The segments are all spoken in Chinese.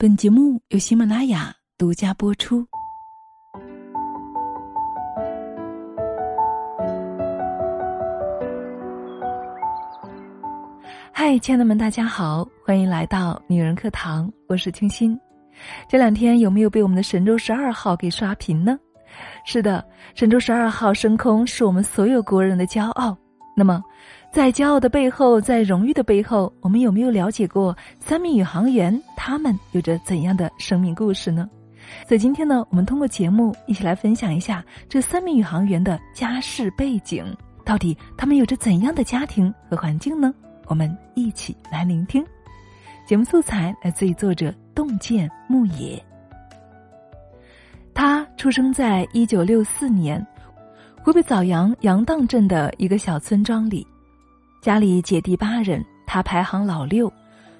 本节目由喜马拉雅独家播出。嗨，亲爱的们，大家好，欢迎来到女人课堂，我是清新。这两天有没有被我们的神舟十二号给刷屏呢？是的，神舟十二号升空是我们所有国人的骄傲。那么，在骄傲的背后，在荣誉的背后，我们有没有了解过三名宇航员他们有着怎样的生命故事呢？所以今天呢，我们通过节目一起来分享一下这三名宇航员的家世背景，到底他们有着怎样的家庭和环境呢？我们一起来聆听。节目素材来自于作者洞见牧野。他出生在一九六四年。湖北枣阳杨荡镇的一个小村庄里，家里姐弟八人，他排行老六，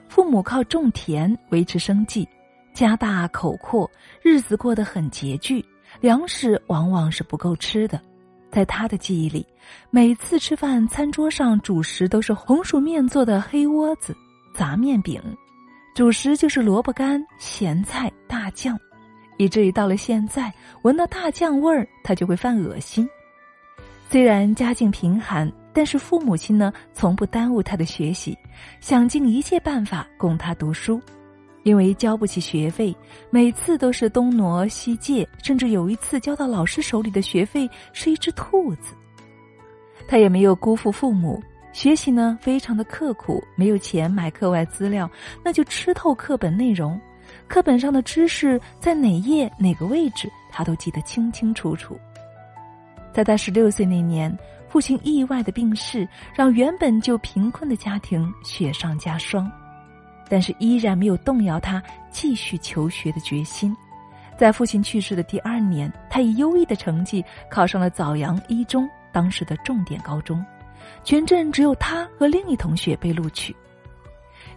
父母靠种田维持生计，家大口阔，日子过得很拮据，粮食往往是不够吃的。在他的记忆里，每次吃饭，餐桌上主食都是红薯面做的黑窝子、杂面饼，主食就是萝卜干、咸菜、大酱，以至于到了现在，闻到大酱味儿，他就会犯恶心。虽然家境贫寒，但是父母亲呢从不耽误他的学习，想尽一切办法供他读书。因为交不起学费，每次都是东挪西借，甚至有一次交到老师手里的学费是一只兔子。他也没有辜负父母，学习呢非常的刻苦，没有钱买课外资料，那就吃透课本内容，课本上的知识在哪页哪个位置，他都记得清清楚楚。在他十六岁那年，父亲意外的病逝，让原本就贫困的家庭雪上加霜，但是依然没有动摇他继续求学的决心。在父亲去世的第二年，他以优异的成绩考上了枣阳一中，当时的重点高中，全镇只有他和另一同学被录取。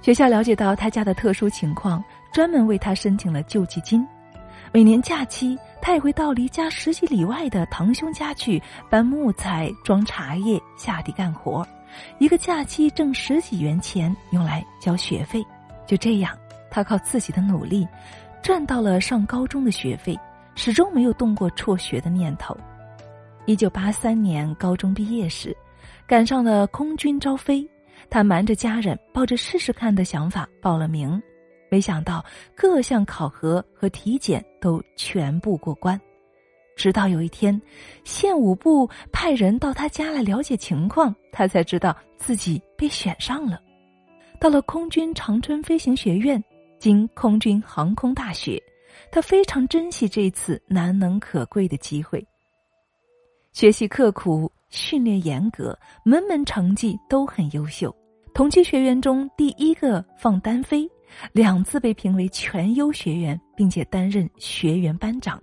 学校了解到他家的特殊情况，专门为他申请了救济金。每年假期，他也会到离家十几里外的堂兄家去搬木材、装茶叶、下地干活，一个假期挣十几元钱用来交学费。就这样，他靠自己的努力，赚到了上高中的学费，始终没有动过辍学的念头。一九八三年高中毕业时，赶上了空军招飞，他瞒着家人，抱着试试看的想法报了名。没想到各项考核和体检都全部过关，直到有一天，县武部派人到他家来了解情况，他才知道自己被选上了。到了空军长春飞行学院，经空军航空大学，他非常珍惜这次难能可贵的机会。学习刻苦，训练严格，门门成绩都很优秀，同期学员中第一个放单飞。两次被评为全优学员，并且担任学员班长。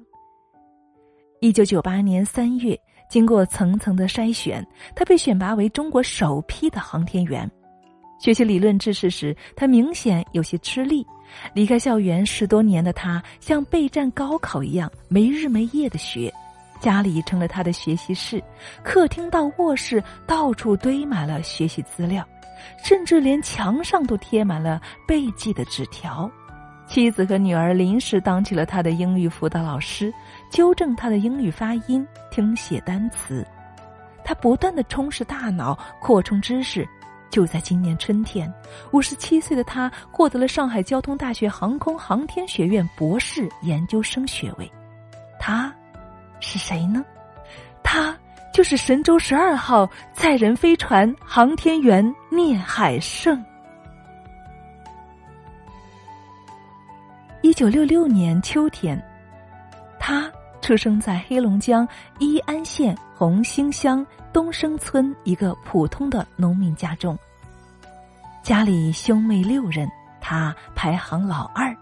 一九九八年三月，经过层层的筛选，他被选拔为中国首批的航天员。学习理论知识时，他明显有些吃力。离开校园十多年的他，像备战高考一样，没日没夜的学。家里成了他的学习室，客厅到卧室，到处堆满了学习资料。甚至连墙上都贴满了背记的纸条，妻子和女儿临时当起了他的英语辅导老师，纠正他的英语发音、听写单词。他不断的充实大脑，扩充知识。就在今年春天，五十七岁的他获得了上海交通大学航空航天学院博士研究生学位。他，是谁呢？他。就是神舟十二号载人飞船航天员聂海胜。一九六六年秋天，他出生在黑龙江伊安县红星乡东升村一个普通的农民家中。家里兄妹六人，他排行老二。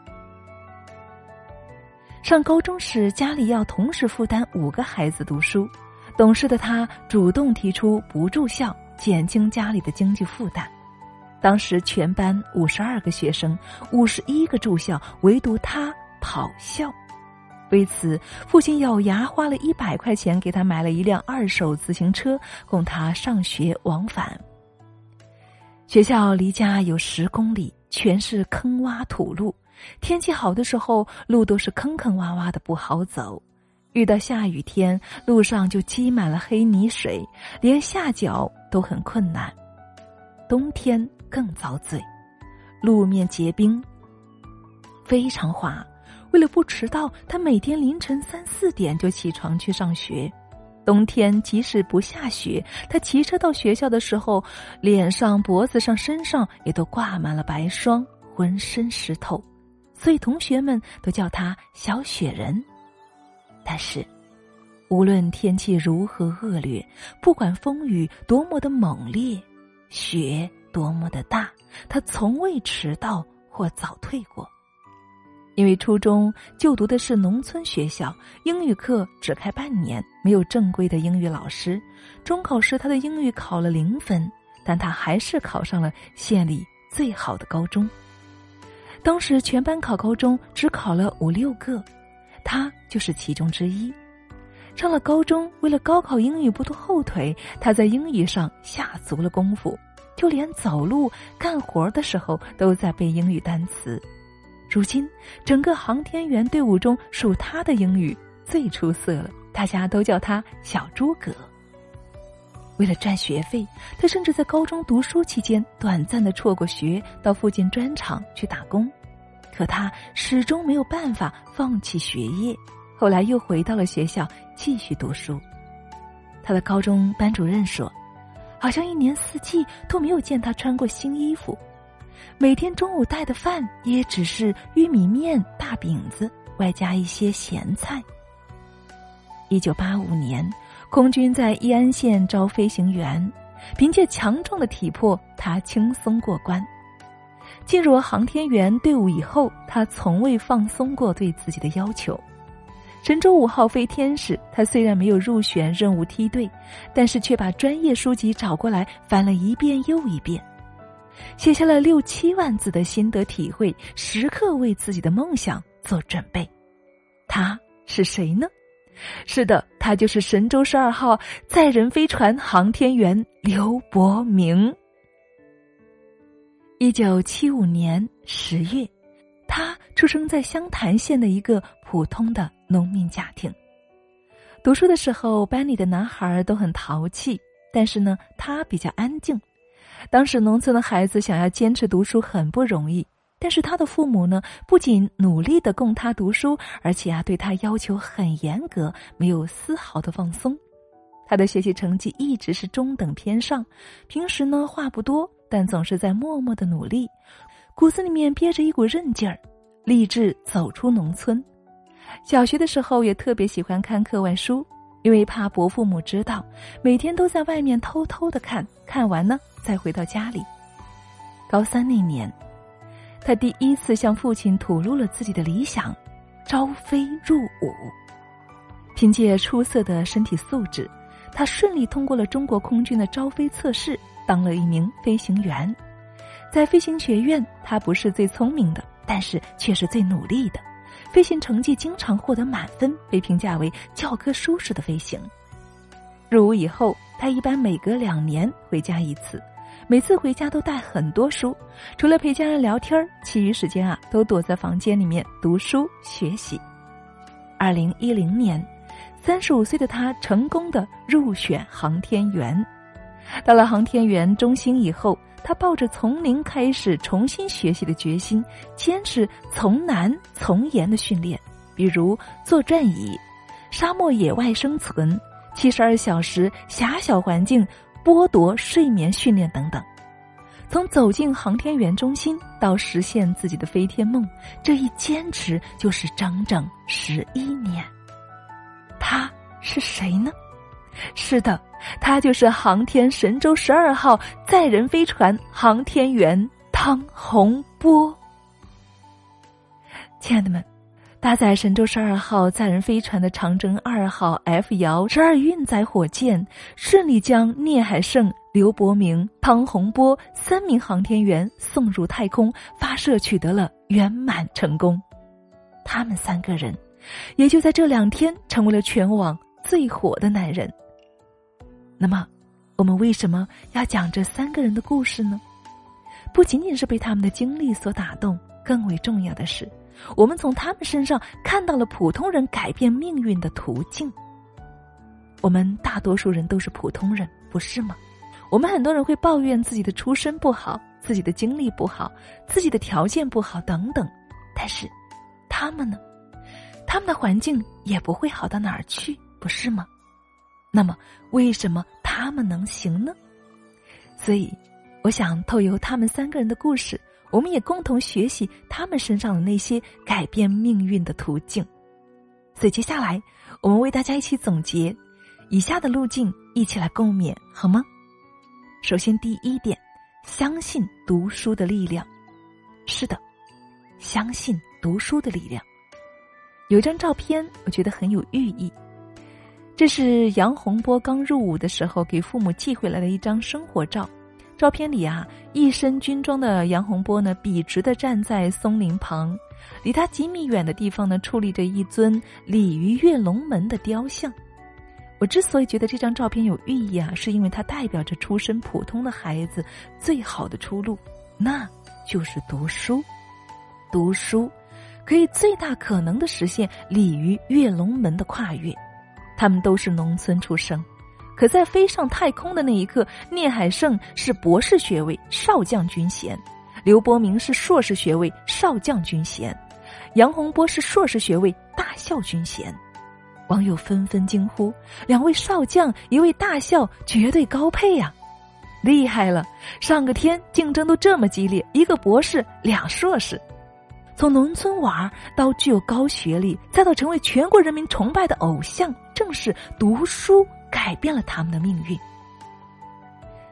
上高中时，家里要同时负担五个孩子读书。懂事的他主动提出不住校，减轻家里的经济负担。当时全班五十二个学生，五十一个住校，唯独他跑校。为此，父亲咬牙花了一百块钱给他买了一辆二手自行车，供他上学往返。学校离家有十公里，全是坑洼土路，天气好的时候，路都是坑坑洼洼的，不好走；遇到下雨天，路上就积满了黑泥水，连下脚都很困难。冬天更遭罪，路面结冰，非常滑。为了不迟到，他每天凌晨三四点就起床去上学。冬天即使不下雪，他骑车到学校的时候，脸上、脖子上、身上也都挂满了白霜，浑身湿透，所以同学们都叫他“小雪人”。但是，无论天气如何恶劣，不管风雨多么的猛烈，雪多么的大，他从未迟到或早退过。因为初中就读的是农村学校，英语课只开半年，没有正规的英语老师。中考时他的英语考了零分，但他还是考上了县里最好的高中。当时全班考高中只考了五六个，他就是其中之一。上了高中，为了高考英语不拖后腿，他在英语上下足了功夫，就连走路、干活的时候都在背英语单词。如今，整个航天员队伍中，属他的英语最出色了，大家都叫他“小诸葛”。为了赚学费，他甚至在高中读书期间短暂的辍过学，到附近砖厂去打工。可他始终没有办法放弃学业，后来又回到了学校继续读书。他的高中班主任说：“好像一年四季都没有见他穿过新衣服。”每天中午带的饭也只是玉米面、大饼子，外加一些咸菜。一九八五年，空军在义安县招飞行员，凭借强壮的体魄，他轻松过关。进入航天员队伍以后，他从未放松过对自己的要求。神舟五号飞天时，他虽然没有入选任务梯队，但是却把专业书籍找过来翻了一遍又一遍。写下了六七万字的心得体会，时刻为自己的梦想做准备。他是谁呢？是的，他就是神舟十二号载人飞船航天员刘伯明。一九七五年十月，他出生在湘潭县的一个普通的农民家庭。读书的时候，班里的男孩都很淘气，但是呢，他比较安静。当时农村的孩子想要坚持读书很不容易，但是他的父母呢，不仅努力的供他读书，而且啊对他要求很严格，没有丝毫的放松。他的学习成绩一直是中等偏上，平时呢话不多，但总是在默默的努力，骨子里面憋着一股韧劲儿，立志走出农村。小学的时候也特别喜欢看课外书。因为怕伯父母知道，每天都在外面偷偷的看，看完呢再回到家里。高三那年，他第一次向父亲吐露了自己的理想：招飞入伍。凭借出色的身体素质，他顺利通过了中国空军的招飞测试，当了一名飞行员。在飞行学院，他不是最聪明的，但是却是最努力的。飞行成绩经常获得满分，被评价为教科书式的飞行。入伍以后，他一般每隔两年回家一次，每次回家都带很多书，除了陪家人聊天其余时间啊都躲在房间里面读书学习。二零一零年，三十五岁的他成功的入选航天员。到了航天员中心以后。他抱着从零开始重新学习的决心，坚持从难从严的训练，比如坐转椅、沙漠野外生存、七十二小时狭小环境剥夺睡眠训练等等。从走进航天员中心到实现自己的飞天梦，这一坚持就是整整十一年。他是谁呢？是的。他就是航天神舟十二号载人飞船航天员汤洪波。亲爱的们，搭载神舟十二号载人飞船的长征二号 F 遥十二运载火箭，顺利将聂海胜、刘伯明、汤洪波三名航天员送入太空，发射取得了圆满成功。他们三个人，也就在这两天成为了全网最火的男人。那么，我们为什么要讲这三个人的故事呢？不仅仅是被他们的经历所打动，更为重要的是，我们从他们身上看到了普通人改变命运的途径。我们大多数人都是普通人，不是吗？我们很多人会抱怨自己的出身不好，自己的经历不好，自己的条件不好等等，但是，他们呢？他们的环境也不会好到哪儿去，不是吗？那么，为什么他们能行呢？所以，我想透由他们三个人的故事，我们也共同学习他们身上的那些改变命运的途径。所以，接下来我们为大家一起总结以下的路径，一起来共勉，好吗？首先，第一点，相信读书的力量。是的，相信读书的力量。有一张照片，我觉得很有寓意。这是杨洪波刚入伍的时候给父母寄回来的一张生活照。照片里啊，一身军装的杨洪波呢，笔直的站在松林旁，离他几米远的地方呢，矗立着一尊鲤鱼跃龙门的雕像。我之所以觉得这张照片有寓意啊，是因为它代表着出身普通的孩子最好的出路，那就是读书。读书可以最大可能的实现鲤鱼跃龙门的跨越。他们都是农村出生，可在飞上太空的那一刻，聂海胜是博士学位少将军衔，刘伯明是硕士学位少将军衔，杨洪波是硕士学位大校军衔。网友纷纷惊呼：“两位少将，一位大校，绝对高配呀！厉害了！上个天竞争都这么激烈，一个博士，两硕士。”从农村娃到具有高学历，再到成为全国人民崇拜的偶像，正是读书改变了他们的命运。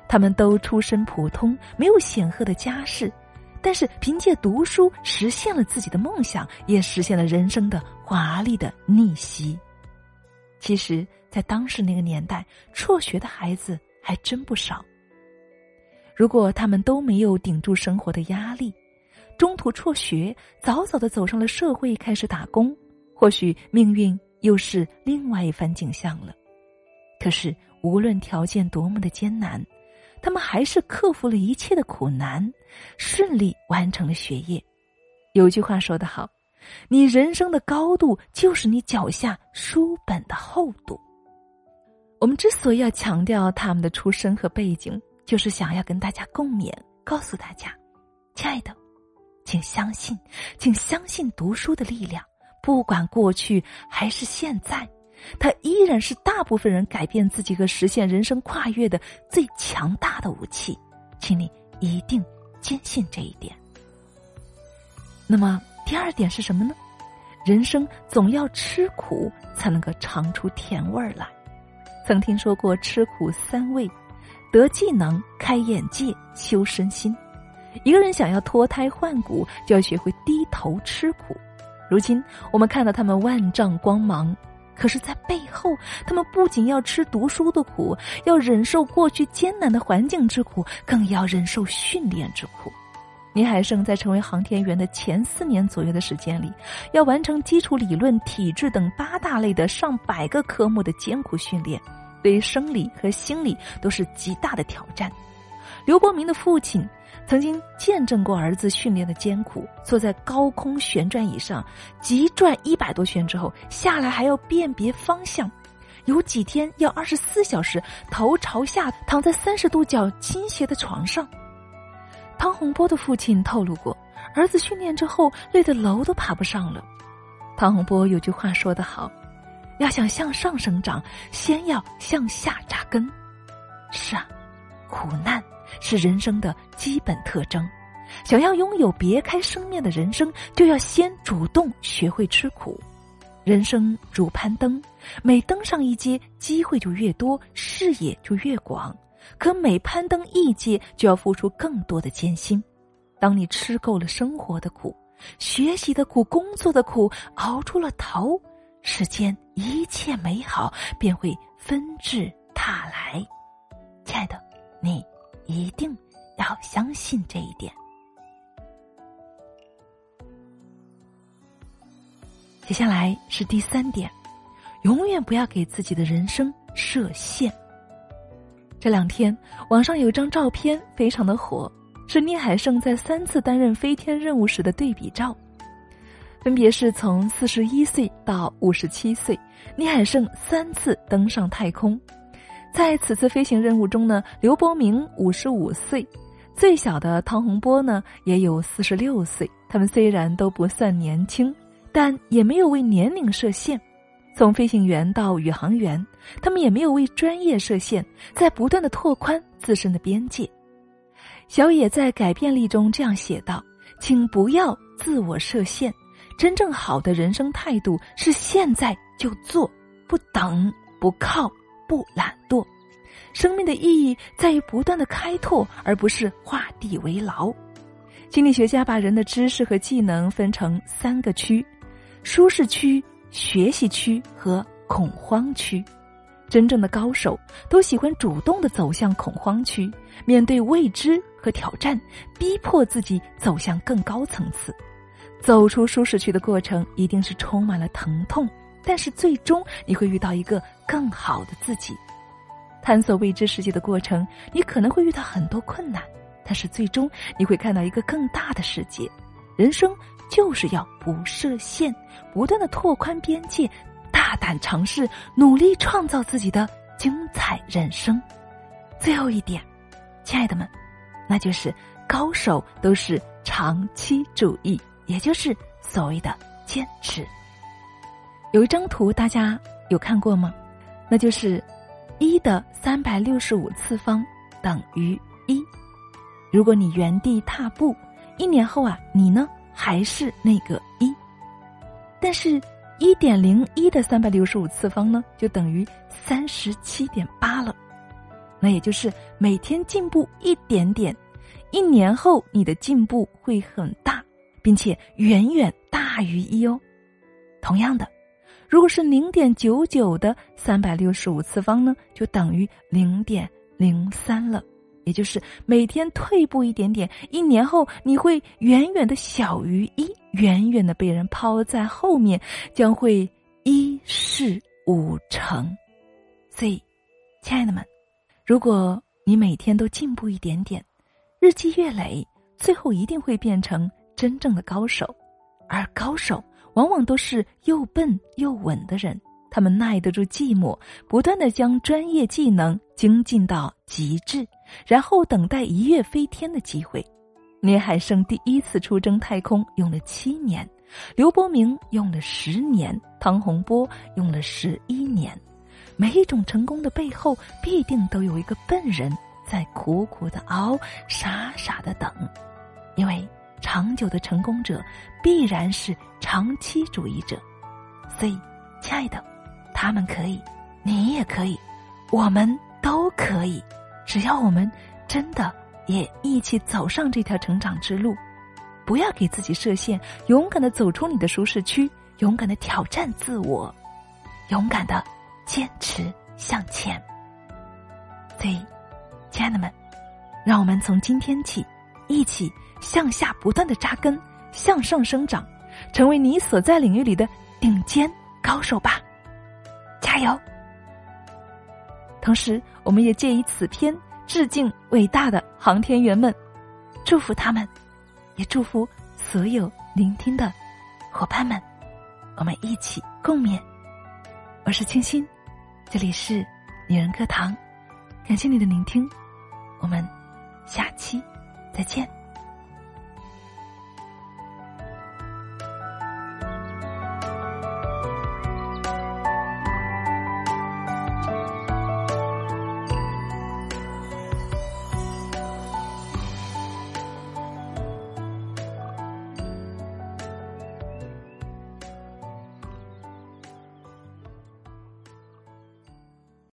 他们都出身普通，没有显赫的家世，但是凭借读书实现了自己的梦想，也实现了人生的华丽的逆袭。其实，在当时那个年代，辍学的孩子还真不少。如果他们都没有顶住生活的压力，中途辍学，早早的走上了社会，开始打工，或许命运又是另外一番景象了。可是，无论条件多么的艰难，他们还是克服了一切的苦难，顺利完成了学业。有句话说得好：“你人生的高度，就是你脚下书本的厚度。”我们之所以要强调他们的出身和背景，就是想要跟大家共勉，告诉大家，亲爱的。请相信，请相信读书的力量。不管过去还是现在，它依然是大部分人改变自己和实现人生跨越的最强大的武器。请你一定坚信这一点。那么，第二点是什么呢？人生总要吃苦，才能够尝出甜味儿来。曾听说过吃苦三味：得技能、开眼界、修身心。一个人想要脱胎换骨，就要学会低头吃苦。如今我们看到他们万丈光芒，可是，在背后，他们不仅要吃读书的苦，要忍受过去艰难的环境之苦，更要忍受训练之苦。倪海胜在成为航天员的前四年左右的时间里，要完成基础理论、体质等八大类的上百个科目的艰苦训练，对于生理和心理都是极大的挑战。刘伯明的父亲。曾经见证过儿子训练的艰苦，坐在高空旋转椅上急转一百多圈之后下来，还要辨别方向，有几天要二十四小时头朝下躺在三十度角倾斜的床上。汤洪波的父亲透露过，儿子训练之后累得楼都爬不上了。汤洪波有句话说得好：“要想向上生长，先要向下扎根。”是啊，苦难。是人生的基本特征。想要拥有别开生面的人生，就要先主动学会吃苦。人生如攀登，每登上一阶，机会就越多，视野就越广。可每攀登一阶，就要付出更多的艰辛。当你吃够了生活的苦、学习的苦、工作的苦，熬出了头，世间一切美好便会纷至沓来。亲爱的，你。一定要相信这一点。接下来是第三点，永远不要给自己的人生设限。这两天网上有一张照片非常的火，是聂海胜在三次担任飞天任务时的对比照。分别是从四十一岁到五十七岁，聂海胜三次登上太空。在此次飞行任务中呢，刘伯明五十五岁，最小的汤洪波呢也有四十六岁。他们虽然都不算年轻，但也没有为年龄设限。从飞行员到宇航员，他们也没有为专业设限，在不断的拓宽自身的边界。小野在改变力中这样写道：“请不要自我设限。”真正好的人生态度是现在就做，不等，不靠，不懒惰。生命的意义在于不断的开拓，而不是画地为牢。心理学家把人的知识和技能分成三个区：舒适区、学习区和恐慌区。真正的高手都喜欢主动的走向恐慌区，面对未知和挑战，逼迫自己走向更高层次。走出舒适区的过程一定是充满了疼痛，但是最终你会遇到一个更好的自己。探索未知世界的过程，你可能会遇到很多困难，但是最终你会看到一个更大的世界。人生就是要不设限，不断的拓宽边界，大胆尝试，努力创造自己的精彩人生。最后一点，亲爱的们，那就是高手都是长期主义。也就是所谓的坚持。有一张图，大家有看过吗？那就是一的三百六十五次方等于一。如果你原地踏步，一年后啊，你呢还是那个一。但是，一点零一的三百六十五次方呢，就等于三十七点八了。那也就是每天进步一点点，一年后你的进步会很大。并且远远大于一哦。同样的，如果是零点九九的三百六十五次方呢，就等于零点零三了。也就是每天退步一点点，一年后你会远远的小于一，远远的被人抛在后面，将会一事无成。所以，亲爱的们，如果你每天都进步一点点，日积月累，最后一定会变成。真正的高手，而高手往往都是又笨又稳的人。他们耐得住寂寞，不断的将专业技能精进到极致，然后等待一跃飞天的机会。聂海胜第一次出征太空用了七年，刘伯明用了十年，汤洪波用了十一年。每一种成功的背后，必定都有一个笨人在苦苦的熬，傻傻的等，因为。长久的成功者必然是长期主义者，所以，亲爱的，他们可以，你也可以，我们都可以，只要我们真的也一起走上这条成长之路，不要给自己设限，勇敢的走出你的舒适区，勇敢的挑战自我，勇敢的坚持向前。所以，亲爱的们，让我们从今天起。一起向下不断的扎根，向上生长，成为你所在领域里的顶尖高手吧！加油！同时，我们也借以此篇致敬伟大的航天员们，祝福他们，也祝福所有聆听的伙伴们。我们一起共勉。我是清新，这里是女人课堂，感谢你的聆听，我们下期。再见。